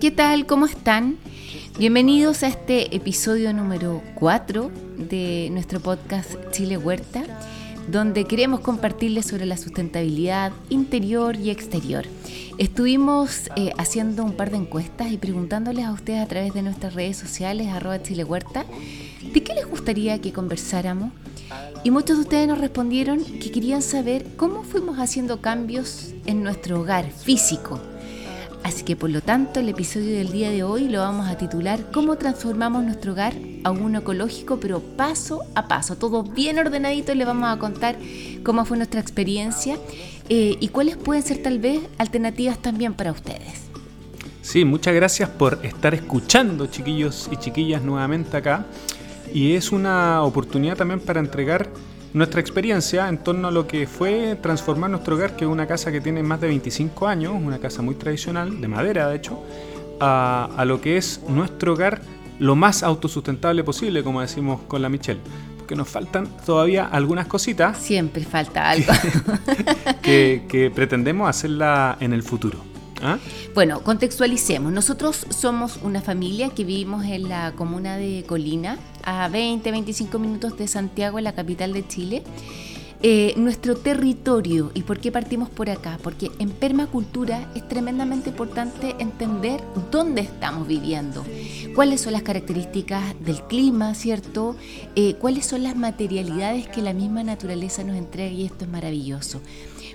¿Qué tal? ¿Cómo están? Bienvenidos a este episodio número 4 de nuestro podcast Chile Huerta, donde queremos compartirles sobre la sustentabilidad interior y exterior. Estuvimos eh, haciendo un par de encuestas y preguntándoles a ustedes a través de nuestras redes sociales, arroba Chile Huerta, de qué les gustaría que conversáramos. Y muchos de ustedes nos respondieron que querían saber cómo fuimos haciendo cambios en nuestro hogar físico. Así que por lo tanto el episodio del día de hoy lo vamos a titular ¿Cómo transformamos nuestro hogar a uno ecológico pero paso a paso? Todo bien ordenadito y le vamos a contar cómo fue nuestra experiencia eh, y cuáles pueden ser tal vez alternativas también para ustedes. Sí, muchas gracias por estar escuchando chiquillos y chiquillas nuevamente acá y es una oportunidad también para entregar nuestra experiencia en torno a lo que fue transformar nuestro hogar, que es una casa que tiene más de 25 años, una casa muy tradicional, de madera de hecho, a, a lo que es nuestro hogar lo más autosustentable posible, como decimos con la Michelle. Porque nos faltan todavía algunas cositas. Siempre falta algo. que, que pretendemos hacerla en el futuro. ¿Ah? Bueno, contextualicemos. Nosotros somos una familia que vivimos en la comuna de Colina, a 20, 25 minutos de Santiago, la capital de Chile. Eh, nuestro territorio y por qué partimos por acá, porque en permacultura es tremendamente importante entender dónde estamos viviendo, cuáles son las características del clima, ¿cierto? Eh, cuáles son las materialidades que la misma naturaleza nos entrega y esto es maravilloso.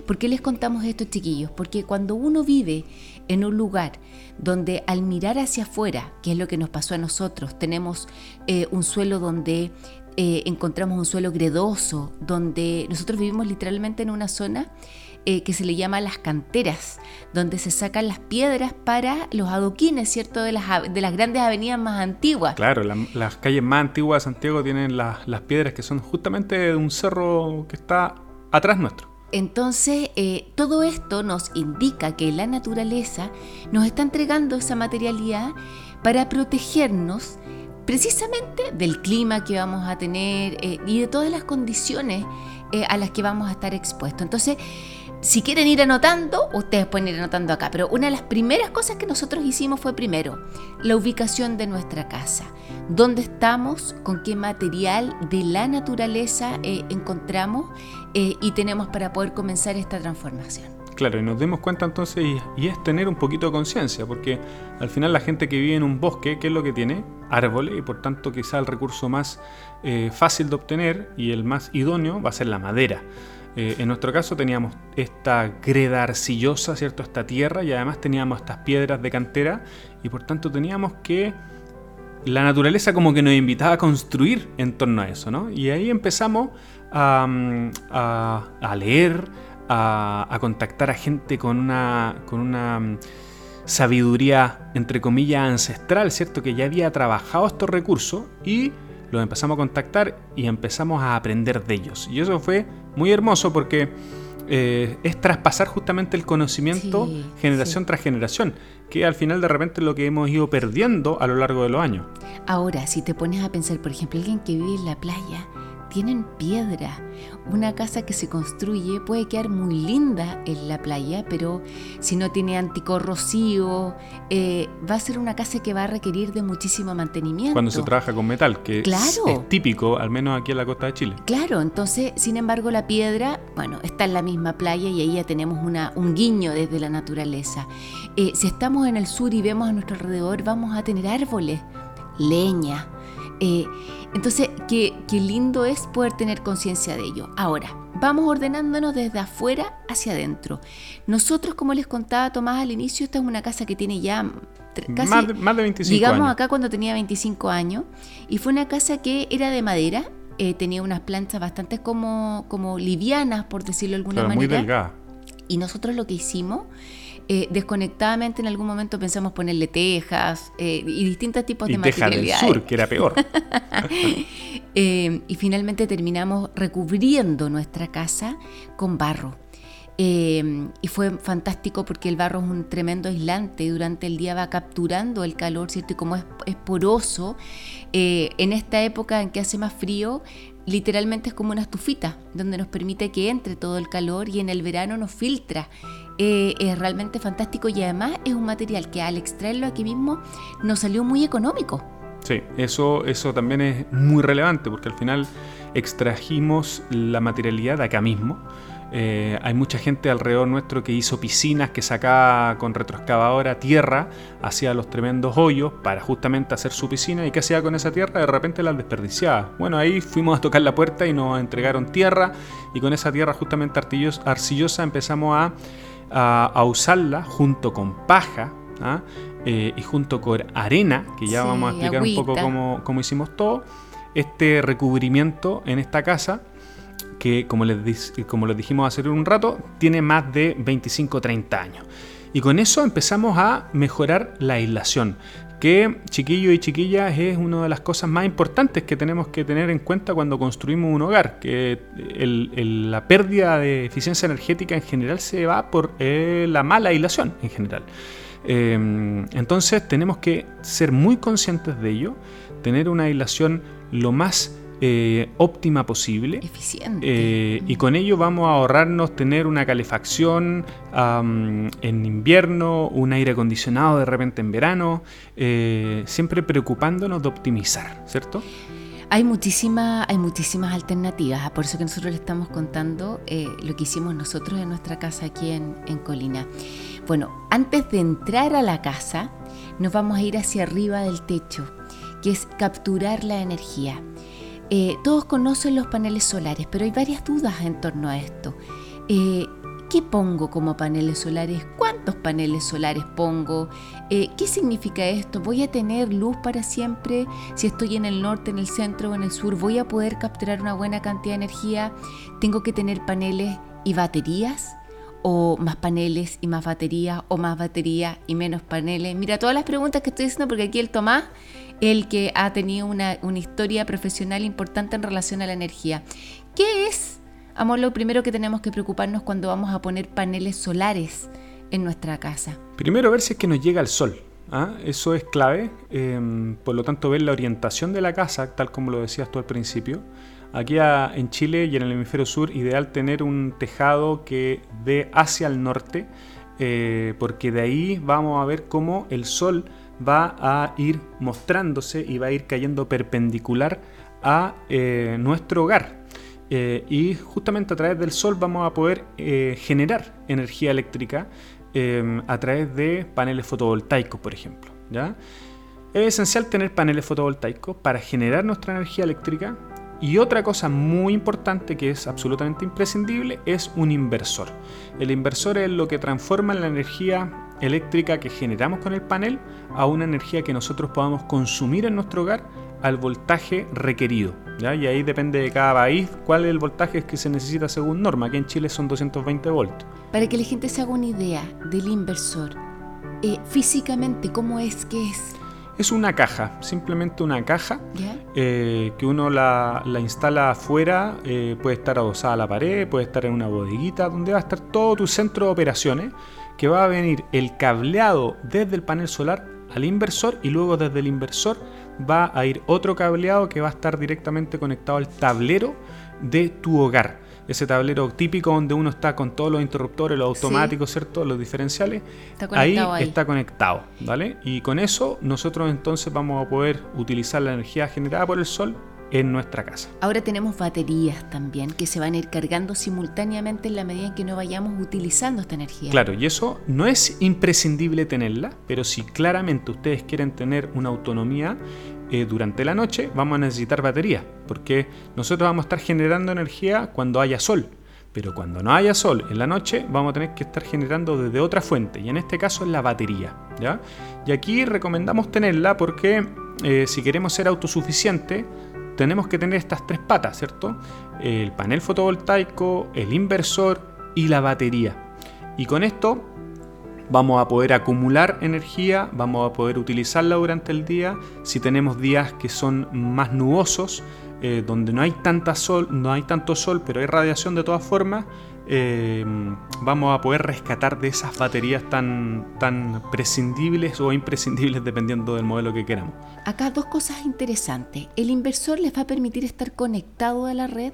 ¿Por qué les contamos esto, chiquillos? Porque cuando uno vive en un lugar donde al mirar hacia afuera, que es lo que nos pasó a nosotros, tenemos eh, un suelo donde eh, encontramos un suelo gredoso, donde nosotros vivimos literalmente en una zona eh, que se le llama las canteras, donde se sacan las piedras para los adoquines, ¿cierto? De las, de las grandes avenidas más antiguas. Claro, las calles más antiguas de Santiago tienen las piedras que son justamente de un cerro que está atrás nuestro. Entonces, eh, todo esto nos indica que la naturaleza nos está entregando esa materialidad para protegernos precisamente del clima que vamos a tener eh, y de todas las condiciones eh, a las que vamos a estar expuestos. Entonces, si quieren ir anotando, ustedes pueden ir anotando acá, pero una de las primeras cosas que nosotros hicimos fue primero la ubicación de nuestra casa. ¿Dónde estamos? ¿Con qué material de la naturaleza eh, encontramos y tenemos para poder comenzar esta transformación? Claro, y nos demos cuenta entonces, y, es tener un poquito de conciencia, porque al final la gente que vive en un bosque, ¿qué es lo que tiene? Árboles, y por tanto quizá el recurso más eh, fácil de obtener y el más idóneo va a ser la madera. Eh, en nuestro caso teníamos esta greda arcillosa, ¿cierto? Esta tierra y además teníamos estas piedras de cantera y por tanto teníamos que... La naturaleza como que nos invitaba a construir en torno a eso, ¿no? Y ahí empezamos a, mm, leer, a, contactar a gente con una, con una mm, sabiduría, entre comillas, ancestral, ¿cierto? Que ya había trabajado estos recursos y los empezamos a contactar y empezamos a aprender de ellos. Y eso fue muy hermoso porque eh, es traspasar justamente el conocimiento generación tras generación, que al final de repente es lo que hemos ido perdiendo a lo largo de los años. Ahora, si te pones a pensar, por ejemplo, alguien que vive en la playa, tienen piedra. Una casa que se construye puede quedar muy linda en la playa, pero si no tiene anticorrosivo, eh, va a ser una casa que va a requerir de muchísimo mantenimiento. Cuando se trabaja con metal, que es, típico, al menos aquí en la costa de Chile. Claro, entonces, sin embargo, la piedra, bueno, está en la misma playa y ahí ya tenemos una, un guiño desde la naturaleza. Eh, si estamos en el sur y vemos a nuestro alrededor, vamos a tener árboles, leña. Eh, entonces, qué, lindo es poder tener conciencia de ello. Ahora, vamos ordenándonos desde afuera hacia adentro. Nosotros, como les contaba Tomás al inicio, esta es una casa que tiene ya casi... Más de, más de 25 Llegamos acá cuando tenía 25 años y fue una casa que era de madera, eh, tenía unas planchas bastante como, como livianas, por decirlo de alguna manera. Muy delgada. Y nosotros lo que hicimos eh, desconectadamente en algún momento pensamos ponerle tejas eh, y distintos tipos de teja del sur, que era peor. Eh, y finalmente terminamos recubriendo nuestra casa con barro. y fue fantástico porque el barro es un tremendo aislante, durante el día va capturando el calor, ¿cierto? Y como es, es poroso, en esta época en que hace más frío, literalmente es como una estufita, donde nos permite que entre todo el calor y en el verano nos filtra. Eh, es realmente fantástico y además es un material que al extraerlo aquí mismo nos salió muy económico. Sí, eso, eso también es muy relevante porque al final extrajimos la materialidad de acá mismo eh, hay mucha gente alrededor nuestro que hizo piscinas, que sacaba con retroexcavadora tierra, hacía los tremendos hoyos para justamente hacer su piscina. ¿Y qué hacía con esa tierra? De repente la desperdiciaba. Bueno, ahí fuimos a tocar la puerta y nos entregaron tierra y con esa tierra justamente arcillosa empezamos a, usarla junto con paja. ¿ah? Eh, y junto con arena, que ya vamos a explicar un poco cómo, cómo hicimos todo, este recubrimiento en esta casa que, como les, como les dijimos hace un rato, tiene más de 25-30 años. Y con eso empezamos a mejorar la aislación, que chiquillos y chiquillas es una de las cosas más importantes que tenemos que tener en cuenta cuando construimos un hogar, que la pérdida de eficiencia energética en general se va por eh, la mala aislación en general. Em, entonces tenemos que ser muy conscientes de ello, tener una aislación lo más eh, óptima posible. Eficiente. Eh, y con ello vamos a ahorrarnos tener una calefacción en invierno, un aire acondicionado de repente en verano, eh, siempre preocupándonos de optimizar, ¿cierto? Hay, muchísima, hay muchísimas alternativas, por eso que nosotros le estamos contando lo que hicimos nosotros en nuestra casa aquí en, en Colina. Bueno, antes de entrar a la casa, nos vamos a ir hacia arriba del techo, que es capturar la energía. Eh, todos conocen los paneles solares, pero hay varias dudas en torno a esto. Eh, ¿Qué pongo como paneles solares? ¿Cuántos paneles solares pongo? Eh, ¿Qué significa esto? ¿Voy a tener luz para siempre? Si estoy en el norte, en el centro o en el sur, ¿voy a poder capturar una buena cantidad de energía? ¿Tengo que tener paneles y baterías? ¿O más paneles y más baterías? ¿O más batería y menos paneles? Mira, todas las preguntas que estoy haciendo porque aquí el Tomás el que ha tenido una, historia profesional importante en relación a la energía. ¿Qué es, amor, lo primero que tenemos que preocuparnos cuando vamos a poner paneles solares en nuestra casa? Primero ver si es que nos llega el sol. ¿ah? Eso es clave. Em, por lo tanto, ver la orientación de la casa, tal como lo decías tú al principio. Aquí en Chile y en el hemisferio sur, ideal tener un tejado que dé hacia el norte, eh, porque de ahí vamos a ver cómo el sol va a ir mostrándose y va a ir cayendo perpendicular a eh, nuestro hogar. Eh, y justamente a través del sol vamos a poder eh, generar energía eléctrica a través de paneles fotovoltaicos, por ejemplo. ¿ya? Es esencial tener paneles fotovoltaicos para generar nuestra energía eléctrica. Y otra cosa muy importante que es absolutamente imprescindible es un inversor. El inversor es lo que transforma la energía eléctrica que generamos con el panel a una energía que nosotros podamos consumir en nuestro hogar al voltaje requerido. ¿ya? Y ahí depende de cada país cuál es el voltaje que se necesita según norma. Aquí en Chile son 220 voltios. Para que la gente se haga una idea del inversor, eh, físicamente, ¿cómo es que es? Es una caja, simplemente una caja eh, que uno la, instala afuera, eh, puede estar adosada a la pared, puede estar en una bodeguita, donde va a estar todo tu centro de operaciones que va a venir el cableado desde el panel solar al inversor y luego desde el inversor va a ir otro cableado que va a estar directamente conectado al tablero de tu hogar. Ese tablero típico donde uno está con todos los interruptores, los automáticos, ¿cierto? Los diferenciales. ahí, ahí, está conectado, ¿vale? Y con eso nosotros entonces vamos a poder utilizar la energía generada por el sol en nuestra casa. Ahora tenemos baterías también que se van a ir cargando simultáneamente en la medida en que no vayamos utilizando esta energía. Claro, y eso no es imprescindible tenerla, pero si claramente ustedes quieren tener una autonomía eh, durante la noche, vamos a necesitar baterías, porque nosotros vamos a estar generando energía cuando haya sol. Pero cuando no haya sol en la noche, vamos a tener que estar generando desde otra fuente, y en este caso es la batería. ¿ya? Y aquí recomendamos tenerla porque eh, si queremos ser autosuficientes, tenemos que tener estas tres patas, ¿cierto? El panel fotovoltaico, el inversor y la batería. Y con esto vamos a poder acumular energía, vamos a poder utilizarla durante el día. Si tenemos días que son más nubosos, eh, donde no hay tanta sol, no hay tanto sol, pero hay radiación de todas formas, eh, vamos a poder rescatar de esas baterías tan, tan prescindibles o imprescindibles dependiendo del modelo que queramos. Acá dos cosas interesantes. El inversor les va a permitir estar conectado a la red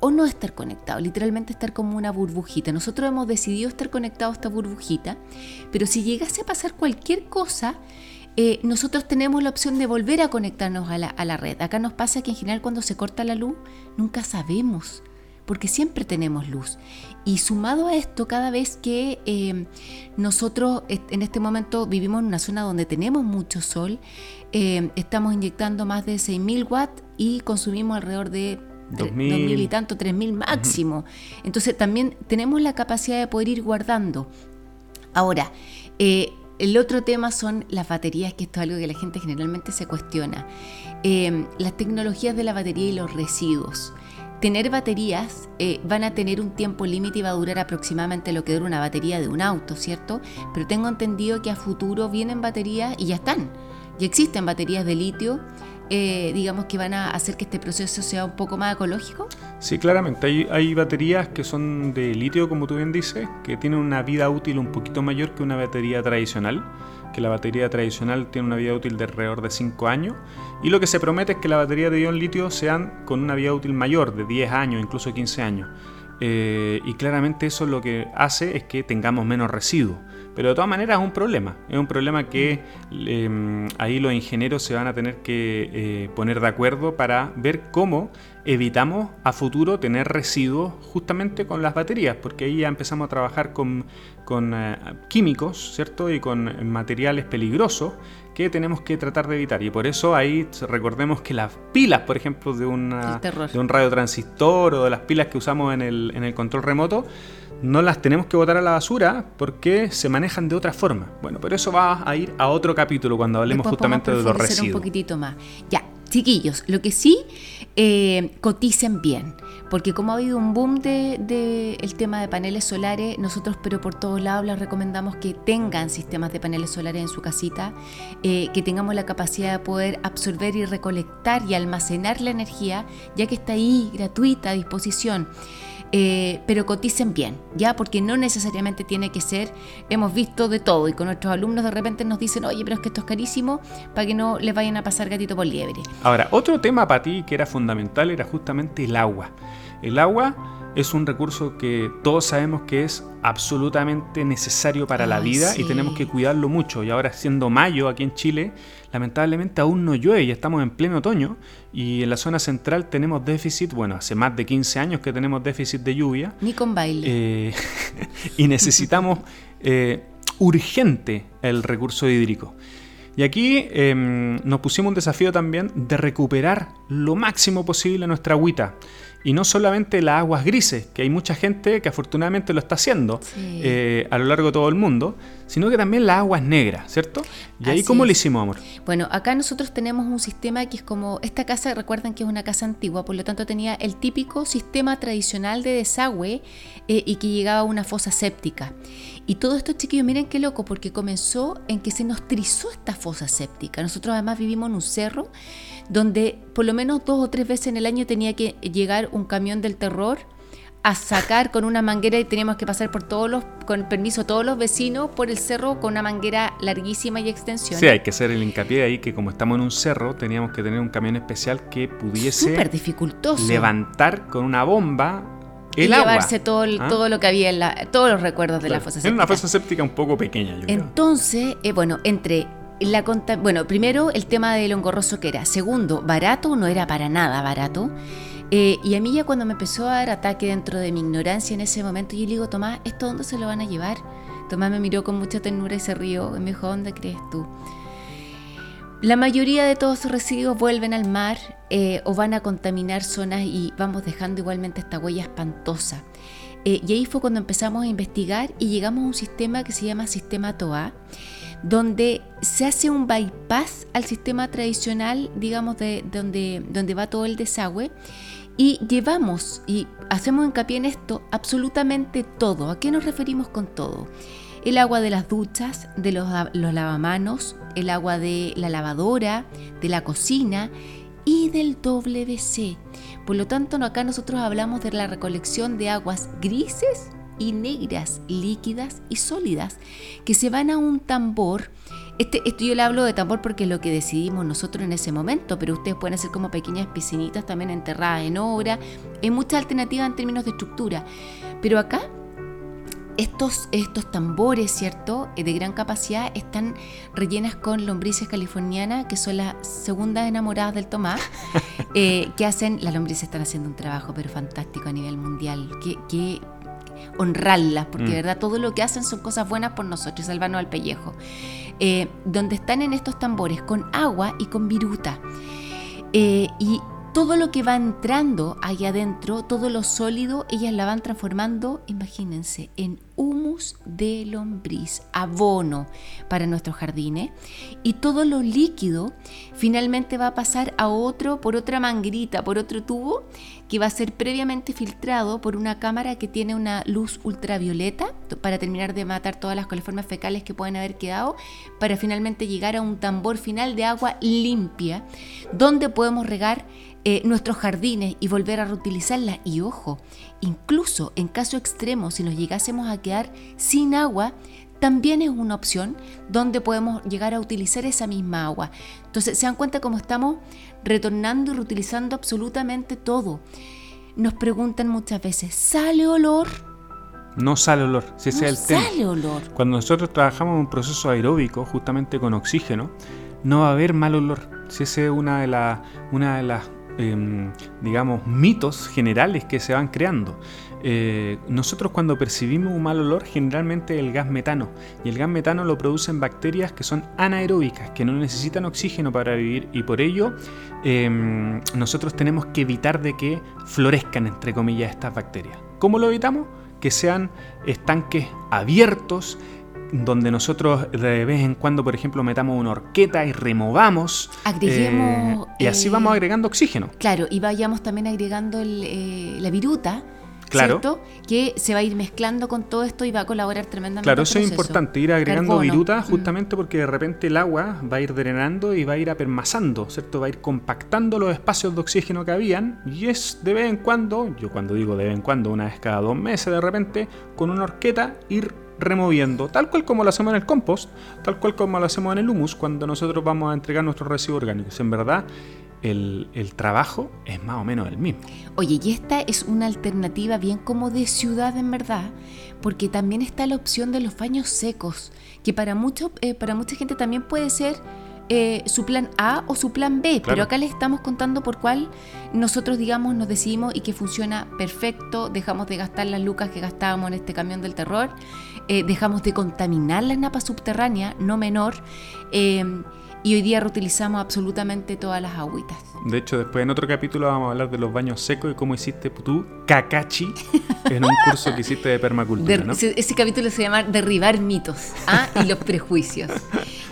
o no estar conectado, literalmente estar como una burbujita. Nosotros hemos decidido estar conectados a esta burbujita, pero si llegase a pasar cualquier cosa, eh, nosotros tenemos la opción de volver a conectarnos a la, a la red. Acá nos pasa que en general cuando se corta la luz, nunca sabemos porque siempre tenemos luz. Y sumado a esto, cada vez que eh, nosotros en este momento vivimos en una zona donde tenemos mucho sol, eh, estamos inyectando más de 6.000 watts y consumimos alrededor de 2.000 y tanto, 3.000 máximo. Entonces también tenemos la capacidad de poder ir guardando. Ahora, eh, el otro tema son las baterías, que esto es algo que la gente generalmente se cuestiona. las tecnologías de la batería y los residuos tener baterías eh, van a tener un tiempo límite y va a durar aproximadamente lo que dura una batería de un auto, ¿cierto? Pero tengo entendido que a futuro vienen baterías y ya están. Ya existen baterías de litio, eh, digamos que van a hacer que este proceso sea un poco más ecológico. Sí, claramente. Hay, baterías que son de litio, como tú bien dices, que tienen una vida útil un poquito mayor que una batería tradicional que la batería tradicional tiene una vida útil de alrededor de 5 años y lo que se promete es que la batería de ion litio sean con una vida útil mayor de 10 años, incluso 15 años. Eh, y claramente eso lo que hace es que tengamos menos residuos. Pero de todas maneras es un problema. Es un problema que em, ahí los ingenieros se van a tener que eh, poner de acuerdo para ver cómo evitamos a futuro tener residuos justamente con las baterías, porque ahí ya empezamos a trabajar con, con eh, químicos, ¿cierto? Y con materiales peligrosos que tenemos que tratar de evitar. Y por eso ahí recordemos que las pilas, por ejemplo, de, una, de un radiotransistor o de las pilas que usamos en el, en el control remoto, no las tenemos que botar a la basura porque se manejan de otra forma. Bueno, pero eso va a ir a otro capítulo cuando hablemos justamente de los residuos. un poquitito más. Ya, chiquillos, lo que sí, eh, coticen bien, porque como ha habido un boom del de, el tema de paneles solares, nosotros, pero por todos lados, les recomendamos que tengan sistemas de paneles solares en su casita, eh, que tengamos la capacidad de poder absorber y recolectar y almacenar la energía, ya que está ahí gratuita a disposición. Eh, pero coticen bien, ¿ya? Porque no necesariamente tiene que ser, hemos visto de todo y con nuestros alumnos de repente nos dicen, oye, pero es que esto es carísimo para que no les vayan a pasar gatito por liebre. Ahora, otro tema para ti que era fundamental era justamente el agua. El agua es un recurso que todos sabemos que es absolutamente necesario para la vida y tenemos que cuidarlo mucho. Y ahora siendo mayo aquí en Chile, lamentablemente aún no llueve y estamos en pleno otoño y en la zona central tenemos déficit, bueno, hace más de 15 años que tenemos déficit de lluvia. Ni con baile. Eh, y necesitamos eh, urgente el recurso hídrico. Y aquí em, nos pusimos un desafío también de recuperar lo máximo posible nuestra agüita. Y no solamente las aguas grises, que hay mucha gente que afortunadamente lo está haciendo eh, a lo largo de todo el mundo, sino que también las aguas negras, ¿cierto? ¿Y ahí cómo lo hicimos, amor? Bueno, acá nosotros tenemos un sistema que es como, esta casa, recuerden que es una casa antigua, por lo tanto tenía el típico sistema tradicional de desagüe eh, y que llegaba a una fosa séptica. Y todo esto, chiquillos, miren qué loco, porque comenzó en que se nos trizó esta fosa séptica. Nosotros además vivimos en un cerro donde por lo menos dos o tres veces en el año tenía que llegar un camión del terror a sacar con una manguera y teníamos que pasar por todos los, con permiso todos los vecinos por el cerro con una manguera larguísima y extensión. Sí, hay que hacer el hincapié ahí que como estamos en un cerro teníamos que tener un camión especial que pudiese dificultoso. levantar con una bomba el y llevarse todo, ¿Ah? todo lo que había en la, todos los recuerdos de la fosa séptica. Era una fosa séptica un poco pequeña, yo Entonces, eh, bueno, entre la bueno, primero el tema de lo engorroso que era. Segundo, barato no era para nada barato. Eh, y a mí ya cuando me empezó a dar ataque dentro de mi ignorancia en ese momento, yo le digo, Tomás, ¿esto dónde se lo van a llevar? Tomás me miró con mucha ternura y se rió y me dijo, ¿dónde crees tú? La mayoría de todos esos residuos vuelven al mar eh, o van a contaminar zonas y vamos dejando igualmente esta huella espantosa. Eh, y ahí fue cuando empezamos a investigar y llegamos a un sistema que se llama Sistema TOA, donde se hace un bypass al sistema tradicional, digamos, de donde, donde va todo el desagüe, y llevamos, y hacemos hincapié en esto, absolutamente todo. ¿A qué nos referimos con todo? El agua de las duchas, de los, los lavamanos, el agua de la lavadora, de la cocina y del WC Por lo tanto, acá nosotros hablamos de la recolección de aguas grises y negras, líquidas y sólidas, que se van a un tambor. Este, esto yo le hablo de tambor porque es lo que decidimos nosotros en ese momento, pero ustedes pueden hacer como pequeñas piscinitas también enterradas en obra. Hay muchas alternativas en términos de estructura. Pero acá estos, estos tambores, ¿cierto?, eh, de gran capacidad están rellenas con lombrices californianas, que son las segundas enamoradas del Tomás, eh, que hacen, las lombrices están haciendo un trabajo pero fantástico a nivel mundial, que, que honrarlas, porque de mm. verdad todo lo que hacen son cosas buenas por nosotros, salvarnos al pellejo. Eh, donde están en estos tambores con agua y con viruta. y todo lo que va entrando ahí adentro, todo lo sólido, ellas la van transformando, imagínense, en humus de lombriz, abono para nuestros jardines. Y todo lo líquido finalmente va a pasar a otro, por otra manguerita, por otro tubo, que va a ser previamente filtrado por una cámara que tiene una luz ultravioleta para terminar de matar todas las coliformes fecales que pueden haber quedado, para finalmente llegar a un tambor final de agua limpia, donde podemos regar eh, nuestros jardines y volver a reutilizarla. Y ojo, incluso en caso extremo, si nos llegásemos a quedar sin agua, también es una opción donde podemos llegar a utilizar esa misma agua. Entonces, se dan cuenta cómo estamos retornando y reutilizando absolutamente todo. Nos preguntan muchas veces, ¿sale olor? No sale olor, si ese no es el sale olor. Cuando nosotros trabajamos en un proceso aeróbico, justamente con oxígeno, no va a haber mal olor. Si esa es una de, las una de las Em, digamos, mitos generales que se van creando. Eh, nosotros cuando percibimos un mal olor, generalmente el gas metano, y el gas metano lo producen bacterias que son anaeróbicas, que no necesitan oxígeno para vivir, y por ello em, nosotros tenemos que evitar de que florezcan, entre comillas, estas bacterias. ¿Cómo lo evitamos? Que sean estanques abiertos, donde nosotros de vez en cuando, por ejemplo, metamos una horqueta y removamos. Agreguemos. Eh, y así vamos agregando oxígeno. Claro, y vayamos también agregando eh, la viruta. Claro. ¿cierto? Que se va a ir mezclando con todo esto y va a colaborar tremendamente. Claro, eso es importante, ir agregando viruta mm. justamente porque de repente el agua va a ir drenando y va a ir apermazando, ¿cierto? Va a ir compactando los espacios de oxígeno que habían y es de vez en cuando, yo cuando digo de vez en cuando, una vez cada dos meses de repente, con una horqueta ir removiendo, tal cual como lo hacemos en el compost, tal cual como lo hacemos en el humus cuando nosotros vamos a entregar nuestros residuos orgánicos. En verdad, el, trabajo es más o menos el mismo. Oye, y esta es una alternativa bien como de ciudad en verdad, porque también está la opción de los baños secos, que para, mucho, eh, para mucha gente también puede ser eh, su plan A o su plan B, pero acá les estamos contando por cuál nosotros, digamos, nos decidimos y que funciona perfecto, dejamos de gastar las lucas que gastábamos en este camión del terror, eh, dejamos de contaminar la napa subterránea, no menor, y hoy día reutilizamos absolutamente todas las agüitas. De hecho, después en otro capítulo vamos a hablar de los baños secos y cómo hiciste tú cacachi en un curso que hiciste de permacultura. ese, capítulo se llama Derribar mitos ¿ah? y los prejuicios.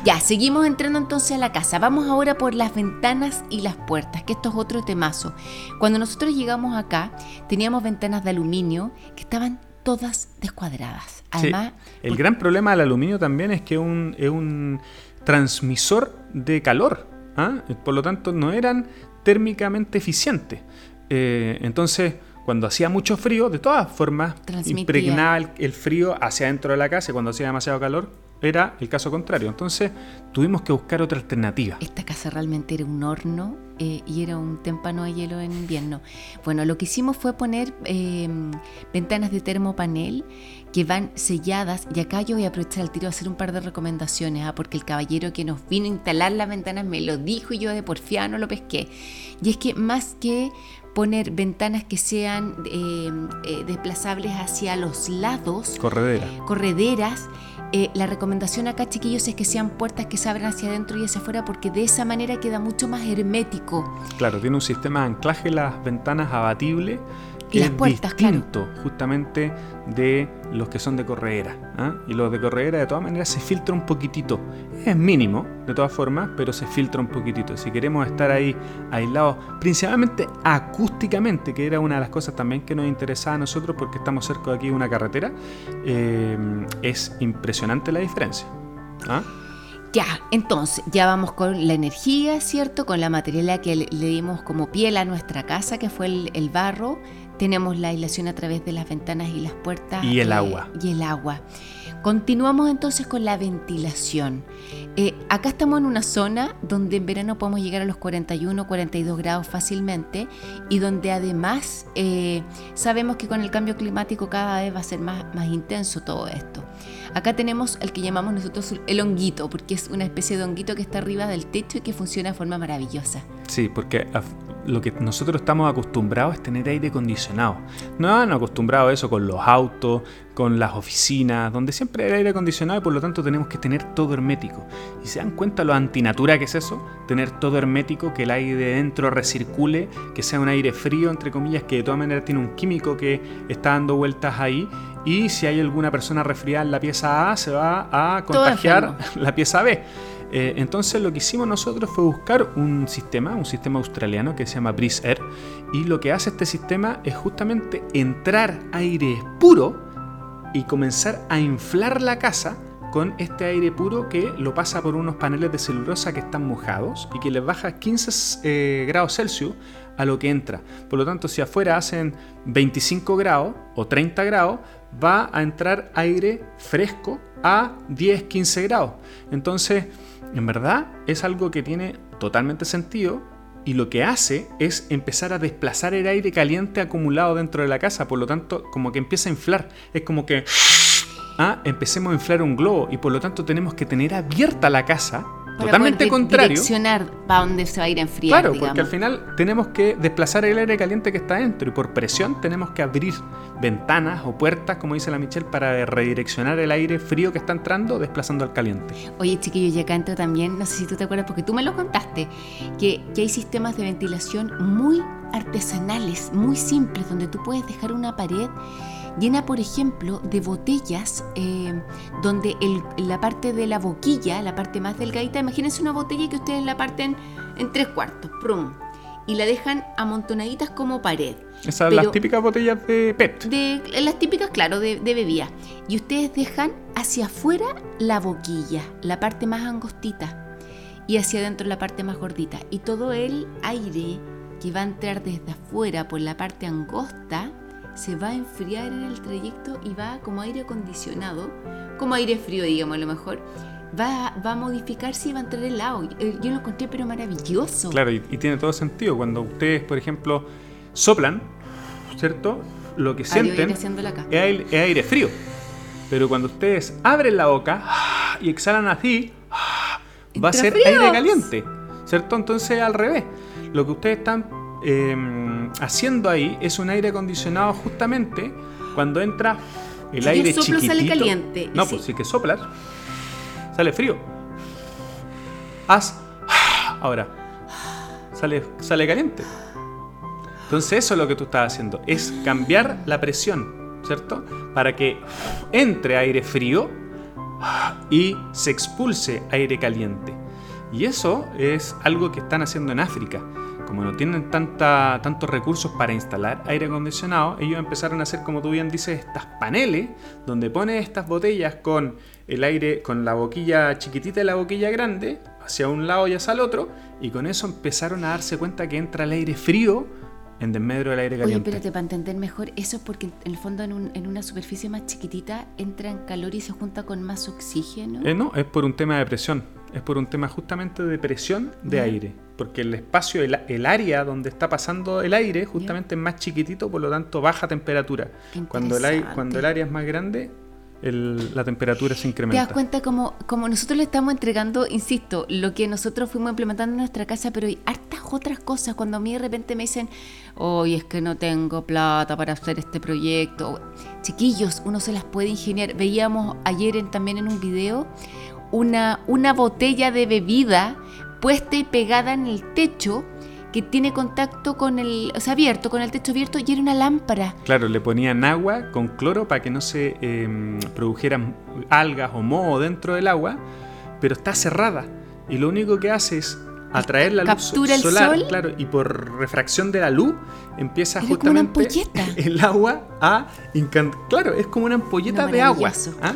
Ya, seguimos entrando entonces a la casa. Vamos ahora por las ventanas y las puertas, que esto es otro temazo. Cuando nosotros llegamos acá, teníamos ventanas de aluminio que estaban todas descuadradas. Además, el gran problema del aluminio también es que es un transmisor de calor. ¿ah? Por lo tanto, no eran térmicamente eficientes. Eh, entonces, cuando hacía mucho frío, de todas formas, impregnaba el, frío hacia adentro de la casa y cuando hacía demasiado calor, era el caso contrario. Entonces tuvimos que buscar otra alternativa. Esta casa realmente era un horno eh, y era un témpano de hielo en invierno. Bueno, lo que hicimos fue poner em, ventanas de termopanel que van selladas y acá yo voy a aprovechar el tiro a hacer un par de recomendaciones, ¿ah? porque el caballero que nos vino a instalar las ventanas me lo dijo y yo de porfiano lo pesqué. Y es que más que poner ventanas que sean em, eh, desplazables hacia los lados, correderas, eh, la recomendación acá, chiquillos, es que sean puertas que se abran hacia adentro y hacia afuera porque de esa manera queda mucho más hermético. Claro, tiene un sistema de anclaje las ventanas abatible y las puertas, distinto justamente de los que son de corredera. ¿ah? Y los de corredera de todas maneras se filtra un poquitito. Es mínimo, de todas formas, pero se filtra un poquitito. Si queremos estar ahí aislados, principalmente acústicamente, que era una de las cosas también que nos interesaba a nosotros porque estamos cerca de aquí de una carretera, eh, es impresionante la diferencia. ¿ah? Ya, entonces, ya vamos con la energía, ¿cierto? Con la materialidad que le, dimos como piel a nuestra casa, que fue el, barro. Tenemos la aislación a través de las ventanas y las puertas. Y el eh, agua. Y el agua. Continuamos entonces con la ventilación. Eh, acá estamos en una zona donde en verano podemos llegar a los 41, 42 grados fácilmente y donde además eh, sabemos que con el cambio climático cada vez va a ser más, más intenso todo esto. Acá tenemos el que llamamos nosotros el honguito, porque es una especie de honguito que está arriba del techo y que funciona de forma maravillosa. Sí, porque lo que nosotros estamos acostumbrados es tener aire acondicionado. No han acostumbrado a eso con los autos, con las oficinas, donde siempre hay aire acondicionado y por lo tanto tenemos que tener todo hermético. Y se dan cuenta lo antinatura que es eso, tener todo hermético, que el aire de dentro recircule, que sea un aire frío, entre comillas, que de todas maneras tiene un químico que está dando vueltas ahí. Y si hay alguna persona resfriada en la pieza A, se va a contagiar la pieza B. Eh, entonces lo que hicimos nosotros fue buscar un sistema, un sistema australiano que se llama Breeze Air, y lo que hace este sistema es justamente entrar aire puro y comenzar a inflar la casa con este aire puro que lo pasa por unos paneles de celulosa que están mojados y que les baja 15 eh, grados Celsius a lo que entra. Por lo tanto, si afuera hacen 25 grados o 30 grados, va a entrar aire fresco a 10-15 grados. Entonces, en verdad es algo que tiene totalmente sentido y lo que hace es empezar a desplazar el aire caliente acumulado dentro de la casa, por lo tanto como que empieza a inflar, es como que ah, empecemos a inflar un globo y por lo tanto tenemos que tener abierta la casa totalmente contrario. Direccionar para dónde se va a ir a enfriar. Claro, porque al final tenemos que desplazar el aire caliente que está dentro y por presión tenemos que abrir ventanas o puertas, como dice la Michelle, para redireccionar el aire frío que está entrando, desplazando al caliente. Oye, chiquillo, y acá entro también, no sé si tú te acuerdas, porque tú me lo contaste, que, que hay sistemas de ventilación muy artesanales, muy simples, donde tú puedes dejar una pared llena, por ejemplo, de botellas eh, donde la parte de la boquilla, la parte más delgadita, imagínense una botella que ustedes la parten en tres cuartos, prum, y la dejan amontonaditas como pared. Esas son las típicas botellas de PET. De, las típicas, claro, de, de bebida. Y ustedes dejan hacia afuera la boquilla, la parte más angostita, y hacia adentro la parte más gordita. Y todo el aire que va a entrar desde afuera por la parte angosta se va a enfriar en el trayecto y va como aire acondicionado, como aire frío, digamos a lo mejor, va, va a modificarse y va a entrar helado. Eh, yo lo encontré pero maravilloso. Claro, y, tiene todo sentido. Cuando ustedes, por ejemplo, soplan, ¿cierto? Lo que sienten es aire, es aire frío. Pero cuando ustedes abren la boca y exhalan así, va a ser aire caliente, ¿cierto? Entonces al revés. Lo que ustedes están Em, haciendo ahí es un aire acondicionado justamente cuando entra el aire chiquitito. sale caliente. No, pues si que soplas, sale frío. Haz ahora. Sale, sale caliente. Entonces eso es lo que tú estás haciendo, es cambiar la presión, ¿cierto? Para que entre aire frío y se expulse aire caliente. Y eso es algo que están haciendo en África como no tienen tanta, tantos recursos para instalar aire acondicionado, ellos empezaron a hacer, como tú bien dices, estas paneles donde pones estas botellas con el aire, con la boquilla chiquitita y la boquilla grande, hacia un lado y hacia el otro, y con eso empezaron a darse cuenta que entra el aire frío en desmedro del aire caliente. Oye, espérate, para entender mejor, eso es porque en el fondo en, en, una superficie más chiquitita entra en calor y se junta con más oxígeno. Eh, no, es por un tema de presión, es por un tema justamente de presión de aire porque el espacio, el, área donde está pasando el aire justamente es más chiquitito, por lo tanto baja temperatura. Cuando el, cuando el área es más grande, la temperatura se incrementa. Te das cuenta como, como nosotros le estamos entregando, insisto, lo que nosotros fuimos implementando en nuestra casa, pero hay hartas otras cosas. Cuando a mí de repente me dicen, hoy es que no tengo plata para hacer este proyecto. Chiquillos, uno se las puede ingeniar. Veíamos ayer también en un video una, una botella de bebida puesta y pegada en el techo que tiene contacto con el, o sea, abierto, con el techo abierto y era una lámpara. Claro, le ponían agua con cloro para que no se em, produjeran algas o moho dentro del agua, pero está cerrada. Y lo único que hace es atraer la Captura luz el solar, sol. claro, y por refracción de la luz empieza justamente el agua a claro, es como una ampolleta No, de agua. ¿ah?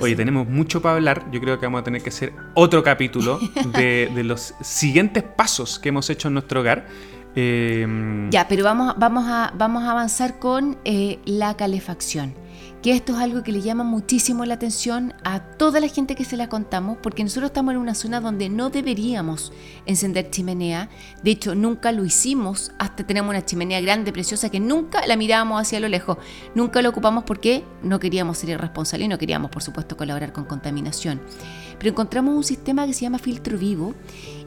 Oye, tenemos mucho para hablar. Yo creo que vamos a tener que hacer otro capítulo de, de los siguientes pasos que hemos hecho en nuestro hogar. Eh, Ya, pero vamos, vamos, a, vamos a avanzar con eh, la calefacción. Que esto es algo que le llama muchísimo la atención a toda la gente que se la contamos, porque nosotros estamos en una zona donde no deberíamos encender chimenea. De hecho, nunca lo hicimos, hasta tenemos una chimenea grande, preciosa, que nunca la mirábamos hacia lo lejos. Nunca lo ocupamos porque no queríamos ser irresponsables y no queríamos, por supuesto, colaborar con contaminación. Pero encontramos un sistema que se llama filtro vivo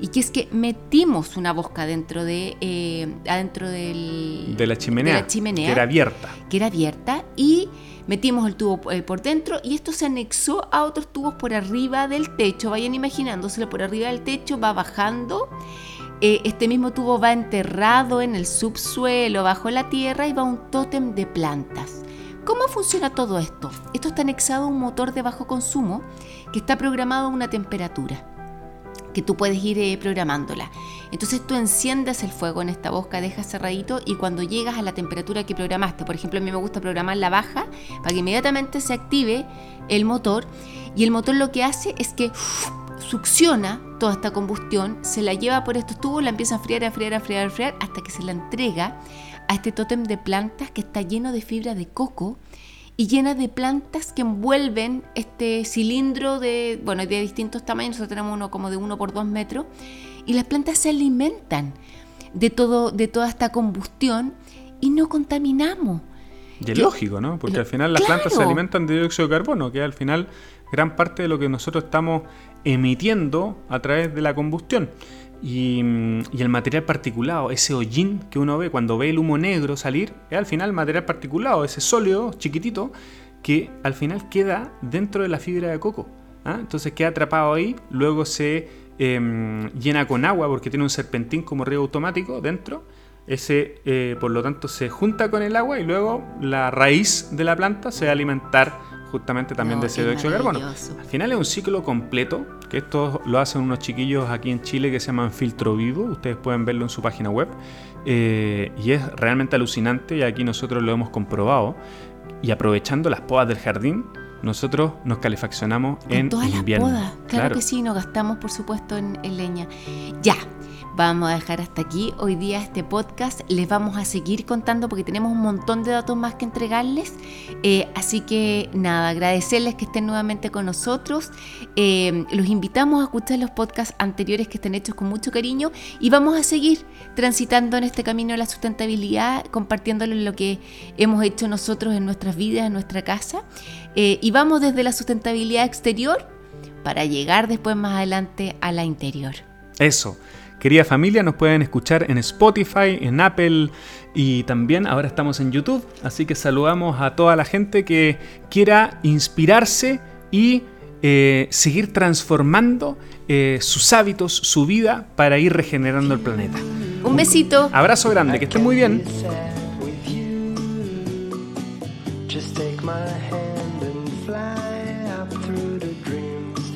y que es que metimos una bosca dentro de eh, adentro del, de la chimenea, de la chimenea, que era abierta. que era abierta y metimos el tubo eh, por dentro y esto se anexó a otros tubos por arriba del techo. Vayan imaginándoselo por arriba del techo, va bajando. Eh, este mismo tubo va enterrado en el subsuelo, bajo la tierra y va un tótem de plantas. ¿Cómo funciona todo esto? Esto está anexado a un motor de bajo consumo que está programado a una temperatura que tú puedes ir eh, programándola. Entonces tú enciendes el fuego en esta bosca, dejas cerradito y cuando llegas a la temperatura que programaste, por ejemplo a mí me gusta programar la baja para que inmediatamente se active el motor y el motor lo que hace es que succiona toda esta combustión, se la lleva por estos tubos, la empieza a friar, a friar, a friar, a friar hasta que se la entrega a este tótem de plantas que está lleno de fibra de coco y llena de plantas que envuelven este cilindro de, bueno, de distintos tamaños, nosotros tenemos uno como de uno por dos metros, y las plantas se alimentan de, todo, de toda esta combustión y no contaminamos. Y es lógico, ¿no? Porque al final las plantas se alimentan de dióxido de carbono, que al final gran parte de lo que nosotros estamos emitiendo a través de la combustión. Y, mm, y el material particulado, ese hollín que uno ve cuando ve el humo negro salir, es al final material particulado, ese sólido chiquitito que al final queda dentro de la fibra de coco. ¿ah? Entonces queda atrapado ahí, luego se em, llena con agua porque tiene un serpentín como río automático dentro. Ese, eh, por lo tanto, se junta con el agua y luego la raíz de la planta se va a alimentar justamente también No, de dióxido de carbono. Al final es un ciclo completo, que esto lo hacen unos chiquillos aquí en Chile que se llaman Filtro Vivo, ustedes pueden verlo en su página web, eh, y es realmente alucinante y aquí nosotros lo hemos comprobado, y aprovechando las podas del jardín, nosotros nos calefaccionamos Con en todas invierno. las podas. Claro, que sí, nos gastamos por supuesto en, en leña. Ya, vamos a dejar hasta aquí hoy día este podcast. Les vamos a seguir contando porque tenemos un montón de datos más que entregarles. Eh, así que nada, agradecerles que estén nuevamente con nosotros. Eh, los invitamos a escuchar los podcasts anteriores que están hechos con mucho cariño y vamos a seguir transitando en este camino de la sustentabilidad, compartiéndolo lo que hemos hecho nosotros en nuestras vidas, en nuestra casa. Eh, y vamos desde la sustentabilidad exterior para llegar después más adelante a la interior. Eso. Querida familia, nos pueden escuchar en Spotify, en Apple y también ahora estamos en YouTube. Así que saludamos a toda la gente que quiera inspirarse y eh, seguir transformando eh, sus hábitos, su vida para ir regenerando el planeta. Un besito. Abrazo grande, que estén muy bien.